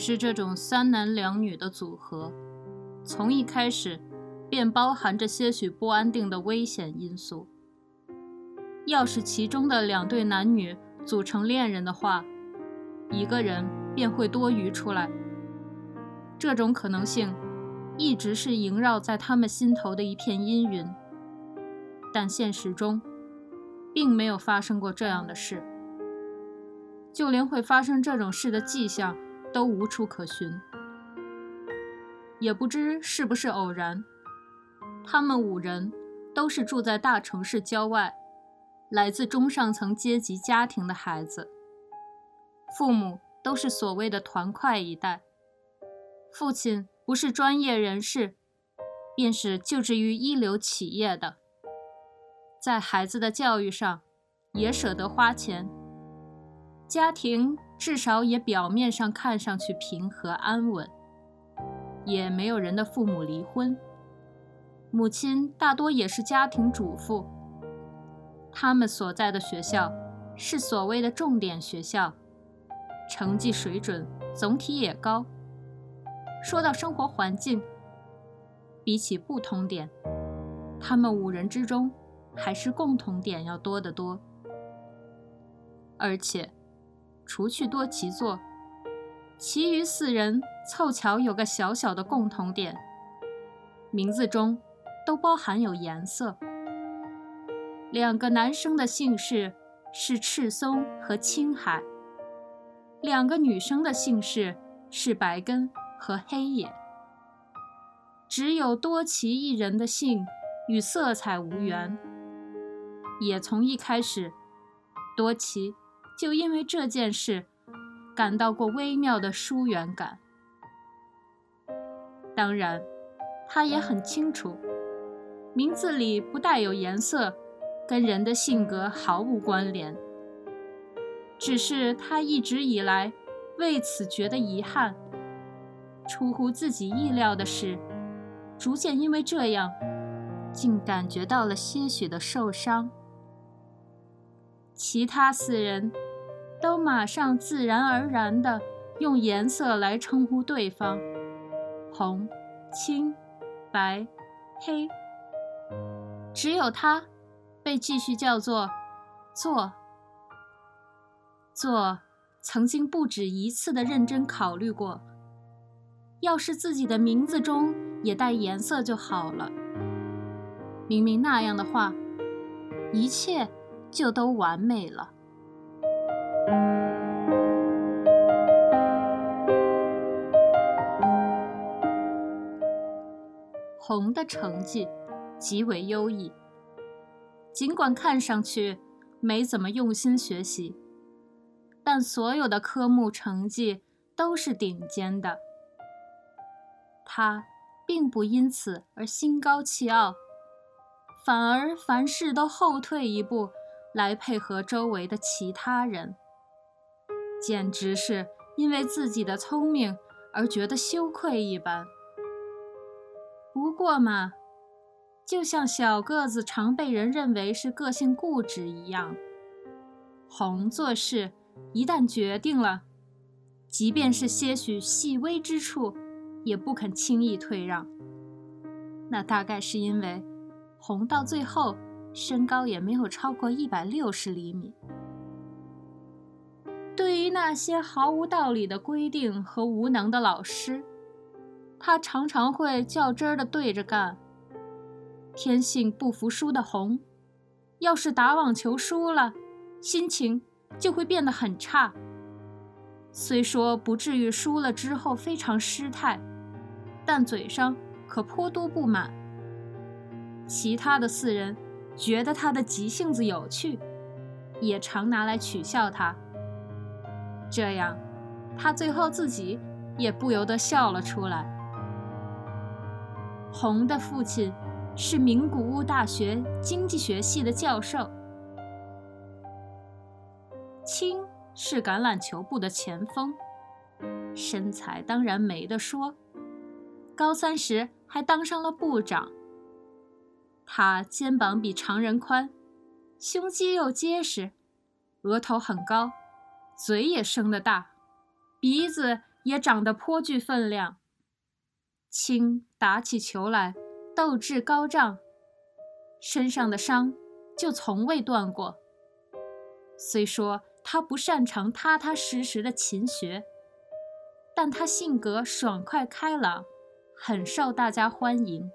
是这种三男两女的组合，从一开始便包含着些许不安定的危险因素。要是其中的两对男女组成恋人的话，一个人便会多余出来。这种可能性一直是萦绕在他们心头的一片阴云，但现实中并没有发生过这样的事，就连会发生这种事的迹象都无处可寻。也不知是不是偶然，他们五人都是住在大城市郊外。来自中上层阶级家庭的孩子，父母都是所谓的团块一代。父亲不是专业人士，便是就职于一流企业的，在孩子的教育上也舍得花钱。家庭至少也表面上看上去平和安稳，也没有人的父母离婚，母亲大多也是家庭主妇。他们所在的学校是所谓的重点学校，成绩水准总体也高。说到生活环境，比起不同点，他们五人之中还是共同点要多得多。而且，除去多奇座，其余四人凑巧有个小小的共同点，名字中都包含有颜色。两个男生的姓氏是赤松和青海，两个女生的姓氏是白根和黑野。只有多奇一人的姓与色彩无缘，也从一开始，多奇就因为这件事感到过微妙的疏远感。当然，他也很清楚，名字里不带有颜色。跟人的性格毫无关联，只是他一直以来为此觉得遗憾。出乎自己意料的是，逐渐因为这样，竟感觉到了些许的受伤。其他四人都马上自然而然地用颜色来称呼对方：红、青、白、黑。只有他。被继续叫做“做”，做曾经不止一次的认真考虑过，要是自己的名字中也带颜色就好了。明明那样的话，一切就都完美了。红的成绩极为优异。尽管看上去没怎么用心学习，但所有的科目成绩都是顶尖的。他并不因此而心高气傲，反而凡事都后退一步来配合周围的其他人，简直是因为自己的聪明而觉得羞愧一般。不过嘛。就像小个子常被人认为是个性固执一样，红做事一旦决定了，即便是些许细微之处，也不肯轻易退让。那大概是因为红到最后身高也没有超过一百六十厘米。对于那些毫无道理的规定和无能的老师，他常常会较真儿的对着干。天性不服输的红，要是打网球输了，心情就会变得很差。虽说不至于输了之后非常失态，但嘴上可颇多不满。其他的四人觉得他的急性子有趣，也常拿来取笑他。这样，他最后自己也不由得笑了出来。红的父亲。是名古屋大学经济学系的教授。青是橄榄球部的前锋，身材当然没得说，高三时还当上了部长。他肩膀比常人宽，胸肌又结实，额头很高，嘴也生得大，鼻子也长得颇具分量。青打起球来，斗志高涨，身上的伤就从未断过。虽说他不擅长踏踏实实的勤学，但他性格爽快开朗，很受大家欢迎。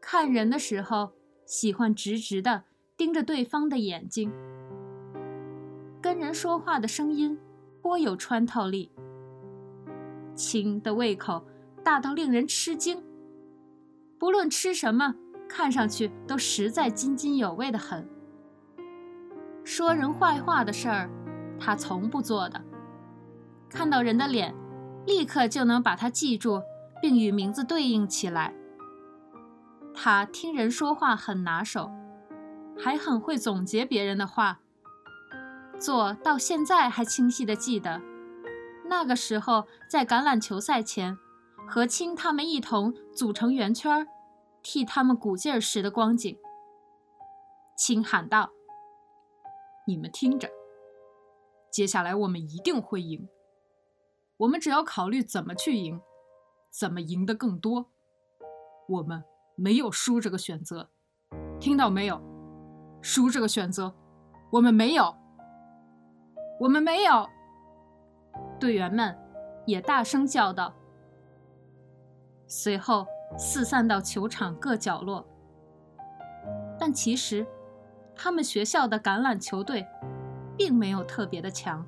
看人的时候，喜欢直直的盯着对方的眼睛，跟人说话的声音颇有穿透力。青的胃口大到令人吃惊，不论吃什么，看上去都实在津津有味的很。说人坏话的事儿，他从不做的。看到人的脸，立刻就能把他记住，并与名字对应起来。他听人说话很拿手，还很会总结别人的话。做到现在还清晰的记得，那个时候在橄榄球赛前，和青他们一同组成圆圈，替他们鼓劲儿时的光景。青喊道：“你们听着，接下来我们一定会赢。我们只要考虑怎么去赢，怎么赢得更多。我们。”没有输这个选择，听到没有？输这个选择，我们没有，我们没有。队员们也大声叫道。随后四散到球场各角落。但其实，他们学校的橄榄球队并没有特别的强。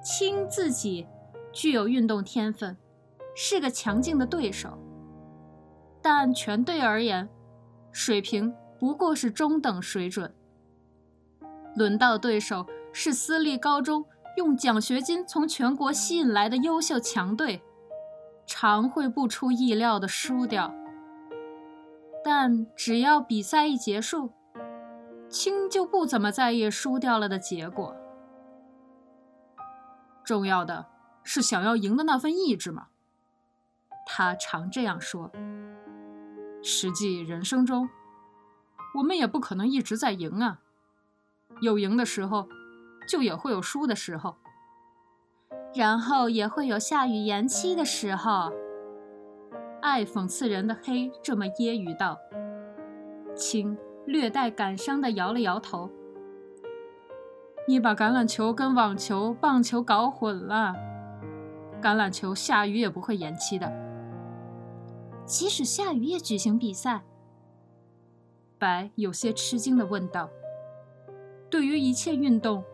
青自己具有运动天分，是个强劲的对手。但全队而言，水平不过是中等水准。轮到对手是私立高中用奖学金从全国吸引来的优秀强队，常会不出意料的输掉。但只要比赛一结束，青就不怎么在意输掉了的结果。重要的是想要赢的那份意志嘛。他常这样说。实际人生中，我们也不可能一直在赢啊。有赢的时候，就也会有输的时候，然后也会有下雨延期的时候。爱讽刺人的黑这么揶揄道。青略带感伤地摇了摇头：“你把橄榄球跟网球、棒球搞混了。橄榄球下雨也不会延期的。”即使下雨也举行比赛。白有些吃惊地问道：“对于一切运动，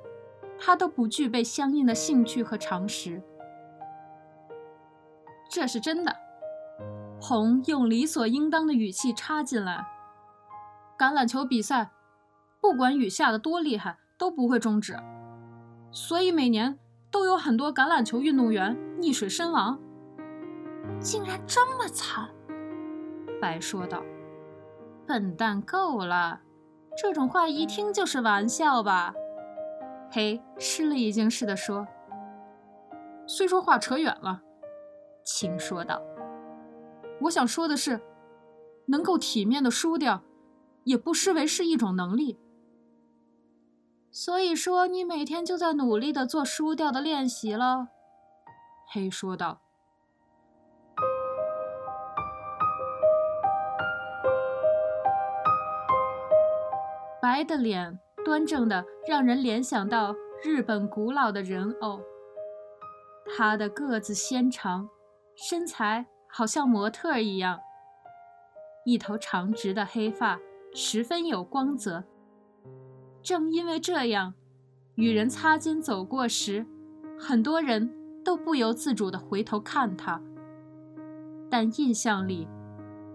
他都不具备相应的兴趣和常识。”这是真的。红用理所应当的语气插进来：“橄榄球比赛，不管雨下的多厉害，都不会终止。所以每年都有很多橄榄球运动员溺水身亡。竟然这么惨！”白说道：“笨蛋够了，这种话一听就是玩笑吧？”黑吃了一惊似的说：“虽说话扯远了。”青说道：“我想说的是，能够体面的输掉，也不失为是一种能力。所以说，你每天就在努力的做输掉的练习了。”黑说道。白的脸端正的，让人联想到日本古老的人偶。他的个子纤长，身材好像模特一样。一头长直的黑发十分有光泽。正因为这样，与人擦肩走过时，很多人都不由自主地回头看他。但印象里，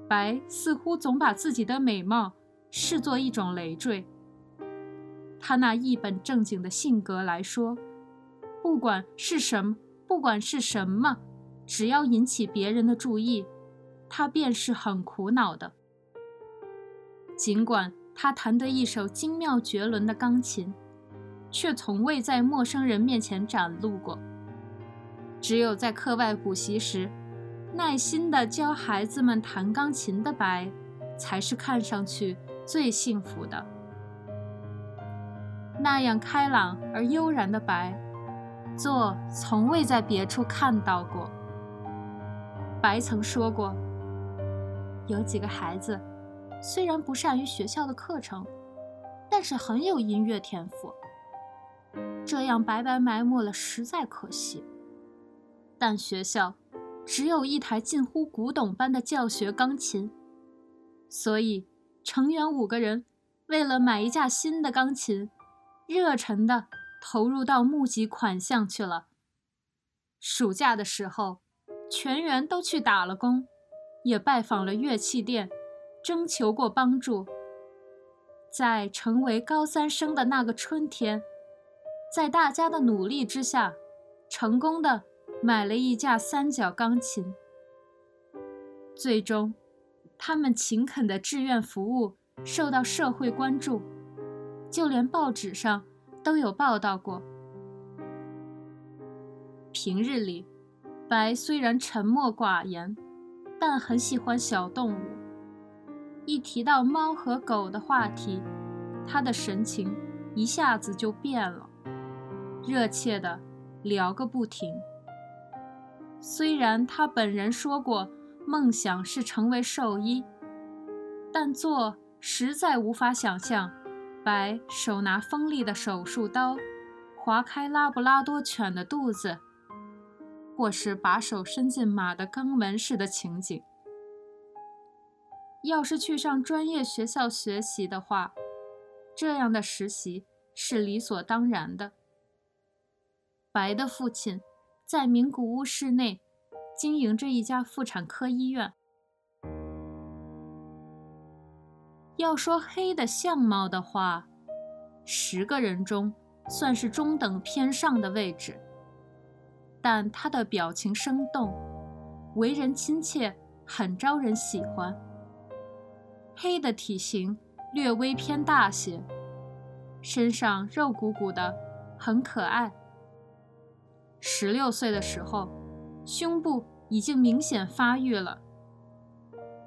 白似乎总把自己的美貌。视作一种累赘。他那一本正经的性格来说，不管是什么，不管是什么，只要引起别人的注意，他便是很苦恼的。尽管他弹得一手精妙绝伦的钢琴，却从未在陌生人面前展露过。只有在课外补习时，耐心地教孩子们弹钢琴的白，才是看上去。最幸福的，那样开朗而悠然的白，做从未在别处看到过。白曾说过，有几个孩子虽然不善于学校的课程，但是很有音乐天赋。这样白白埋没了，实在可惜。但学校只有一台近乎古董般的教学钢琴，所以成员五个人为了买一架新的钢琴，热忱地投入到募集款项去了。暑假的时候，全员都去打了工，也拜访了乐器店，征求过帮助。在成为高三生的那个春天。在大家的努力之下，成功的买了一架三角钢琴。最终，他们勤恳的志愿服务受到社会关注，就连报纸上都有报道过。平日里，白虽然沉默寡言，但很喜欢小动物。一提到猫和狗的话题，他的神情一下子就变了。热切地聊个不停。虽然他本人说过梦想是成为兽医，但做实在无法想象，白手拿锋利的手术刀划开拉布拉多犬的肚子，或是把手伸进马的肛门时的情景。要是去上专业学校学习的话，这样的实习是理所当然的。白的父亲在名古屋市内经营着一家妇产科医院。要说黑的相貌的话，十个人中算是中等偏上的位置。但他的表情生动，为人亲切，很招人喜欢。黑的体型略微偏大些，身上肉鼓鼓的，很可爱。十六岁的时候，胸部已经明显发育了。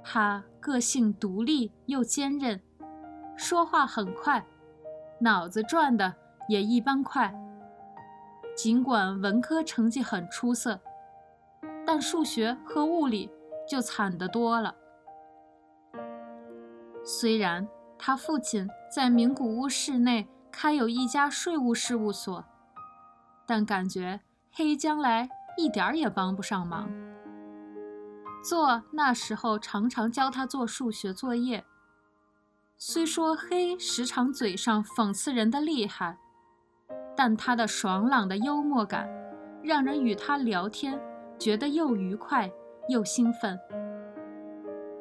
他个性独立又坚韧，说话很快，脑子转的也一般快。尽管文科成绩很出色，但数学和物理就惨得多了。虽然他父亲在名古屋市内开有一家税务事务所，但感觉。黑将来一点儿也帮不上忙。做那时候常常教他做数学作业。虽说黑时常嘴上讽刺人的厉害，但他的爽朗的幽默感，让人与他聊天觉得又愉快又兴奋。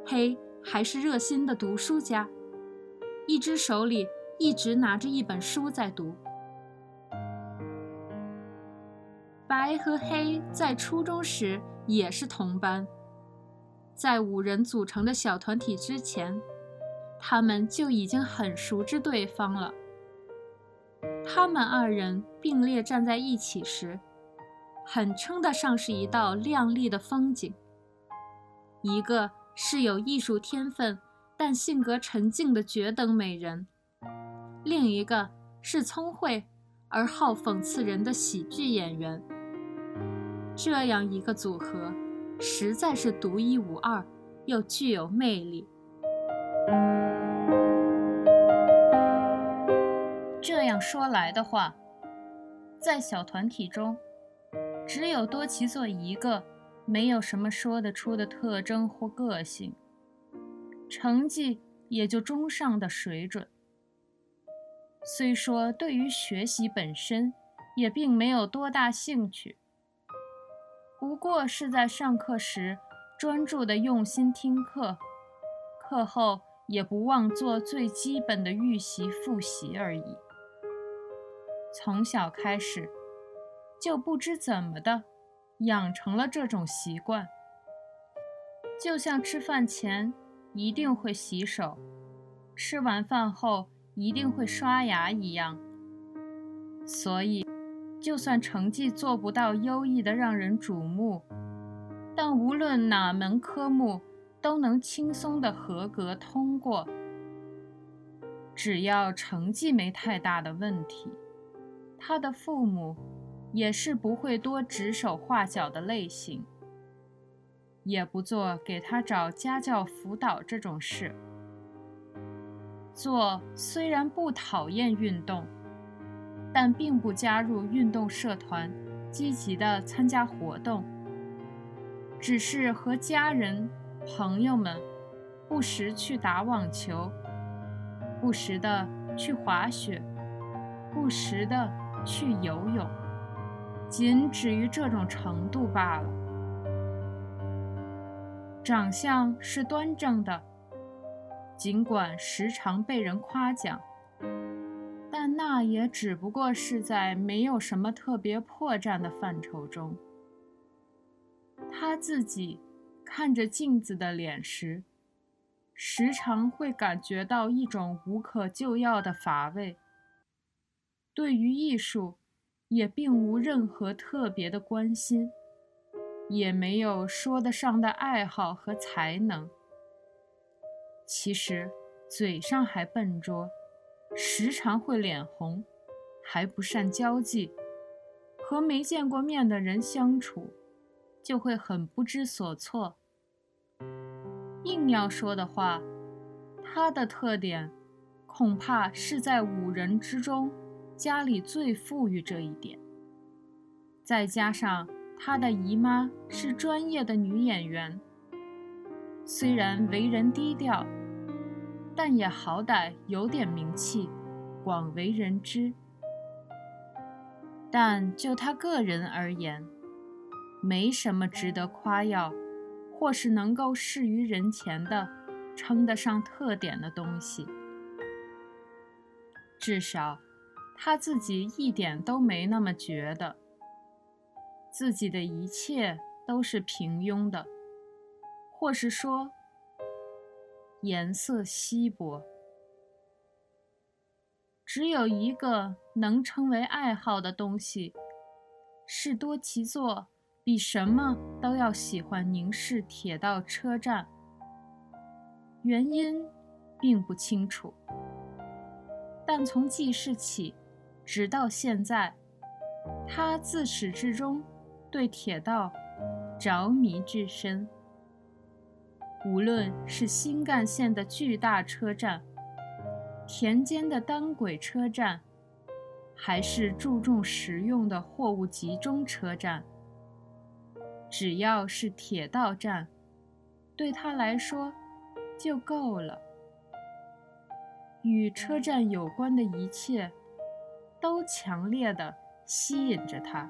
黑还是热心的读书家，一只手里一直拿着一本书在读。白和黑在初中时也是同班，在五人组成的小团体之前，他们就已经很熟知对方了。他们二人并列站在一起时，很称得上是一道亮丽的风景。一个是有艺术天分但性格沉静的绝等美人，另一个是聪慧而好讽刺人的喜剧演员。这样一个组合，实在是独一无二，又具有魅力。这样说来的话，在小团体中，只有多奇做一个，没有什么说得出的特征或个性，成绩也就中上的水准。虽说对于学习本身，也并没有多大兴趣。不过是在上课时专注的用心听课，课后也不忘做最基本的预习复习而已。从小开始，就不知怎么的养成了这种习惯，就像吃饭前一定会洗手，吃完饭后一定会刷牙一样。所以。就算成绩做不到优异的让人瞩目，但无论哪门科目都能轻松的合格通过。只要成绩没太大的问题，他的父母也是不会多指手画脚的类型，也不做给他找家教辅导这种事。做虽然不讨厌运动，但并不加入运动社团，积极的参加活动，只是和家人、朋友们不时去打网球，不时的去滑雪，不时的去游泳。仅止于这种程度罢了。长相是端正的，尽管时常被人夸奖，但那也只不过是在没有什么特别破绽的范畴中。他自己看着镜子的脸时，时常会感觉到一种无可救药的乏味。对于艺术。也并无任何特别的关心，也没有说得上的爱好和才能。其实，嘴上还笨拙，时常会脸红，还不善交际，和没见过面的人相处，就会很不知所措。硬要说的话，他的特点，恐怕是在五人之中。家里最富裕这一点，再加上他的姨妈是专业的女演员，虽然为人低调，但也好歹有点名气，广为人知。但就他个人而言，没什么值得夸耀，或是能够示于人前的，称得上特点的东西，至少。他自己一点都没那么觉得，自己的一切都是平庸的，或是说颜色稀薄。只有一个能称为爱好的东西，是多奇座比什么都要喜欢凝视铁道车站。原因并不清楚，但从记事起。直到现在，他自始至终对铁道着迷至深。无论是新干线的巨大车站、田间的单轨车站，还是注重实用的货物集中车站，只要是铁道站，对他来说就够了。与车站有关的一切。都强烈的吸引着他。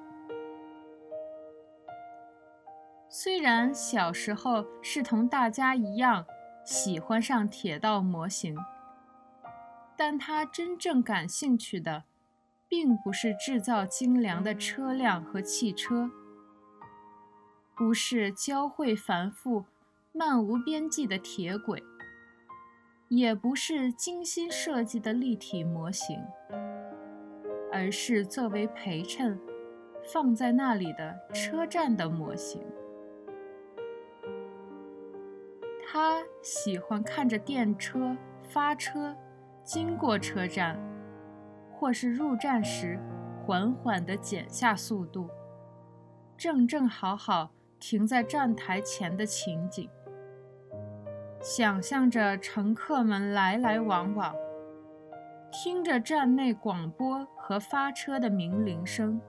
虽然小时候是同大家一样喜欢上铁道模型，但他真正感兴趣的，并不是制造精良的车辆和汽车，不是交汇繁复、漫无边际的铁轨，也不是精心设计的立体模型。而是作为陪衬，放在那里的车站的模型。他喜欢看着电车发车经过车站，或是入站时缓缓地减下速度，正正好好停在站台前的情景。想象着乘客们来来往往。听着站内广播和发车的鸣铃声，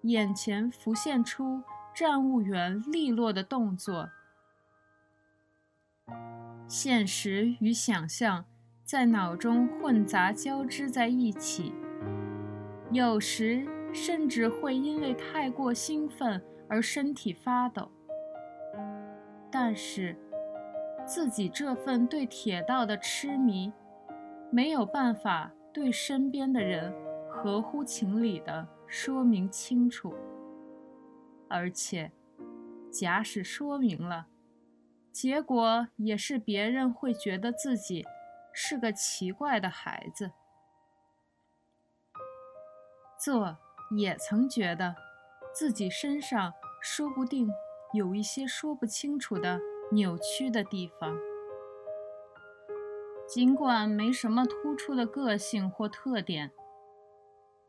眼前浮现出站务员利落的动作，现实与想象在脑中混杂交织在一起，有时甚至会因为太过兴奋而身体发抖。但是，自己这份对铁道的痴迷。没有办法对身边的人合乎情理地说明清楚，而且，假使说明了，结果也是别人会觉得自己是个奇怪的孩子。做也曾觉得自己身上说不定有一些说不清楚的扭曲的地方。尽管没什么突出的个性或特点，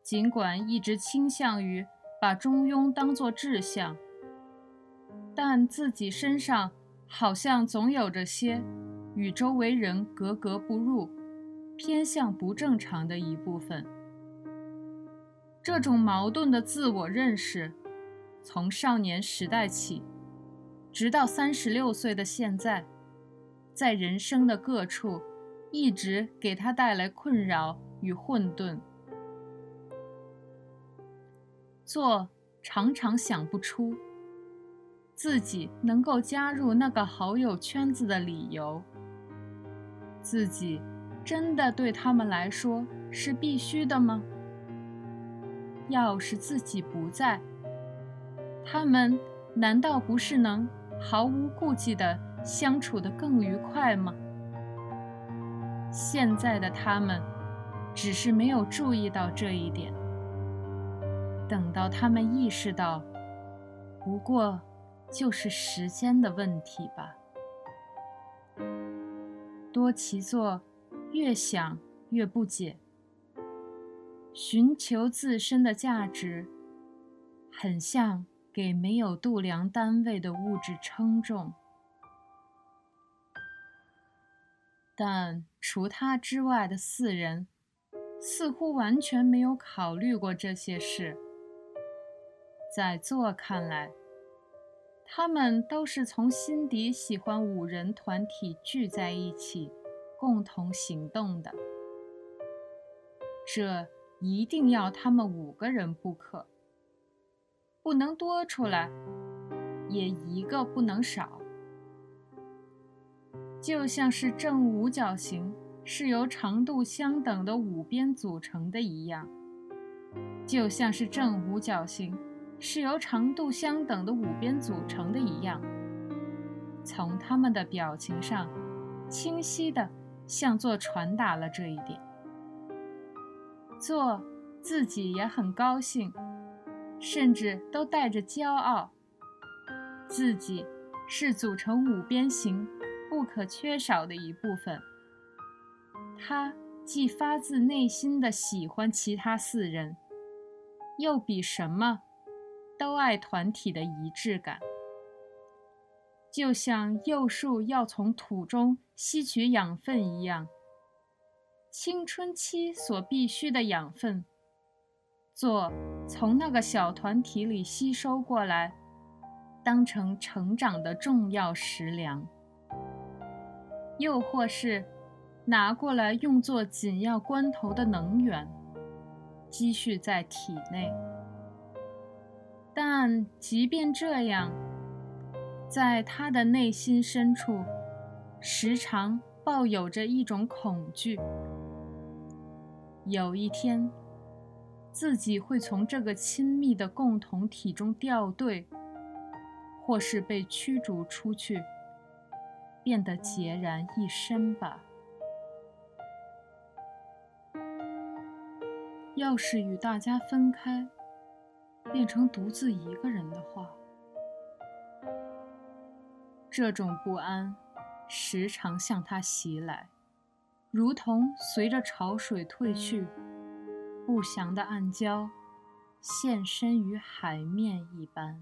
尽管一直倾向于把中庸当作志向，但自己身上好像总有着些与周围人格格不入、偏向不正常的一部分。这种矛盾的自我认识，从少年时代起，直到三十六岁的现在，在人生的各处，一直给他带来困扰与混沌。做常常想不出自己能够加入那个好友圈子的理由。自己真的对他们来说是必须的吗？要是自己不在，他们难道不是能毫无顾忌地相处得更愉快吗？现在的他们只是没有注意到这一点。等到他们意识到，不过就是时间的问题吧。多奇座越想越不解。寻求自身的价值，很像给没有度量单位的物质称重。但除他之外的四人，似乎完全没有考虑过这些事。在座看来，他们都是从心底喜欢五人团体聚在一起，共同行动的。这。一定要他们五个人不可，不能多出来，也一个不能少。就像是正五角形是由长度相等的五边组成的一样，就像是正五角形是由长度相等的五边组成的一样。从他们的表情上，清晰的向座传达了这一点。做自己也很高兴，甚至都带着骄傲。自己是组成五边形不可缺少的一部分。他既发自内心的喜欢其他四人，又比什么都爱团体的一致感。就像幼树要从土中吸取养分一样。青春期所必需的养分，做从那个小团体里吸收过来，当成成长的重要食粮；又或是拿过来用作紧要关头的能源，积蓄在体内。但即便这样，在他的内心深处，时常抱有着一种恐惧。有一天，自己会从这个亲密的共同体中掉队，或是被驱逐出去，变得孑然一身吧。要是与大家分开，变成独自一个人的话，这种不安时常向他袭来。如同随着潮水退去，不祥的暗礁现身于海面一般。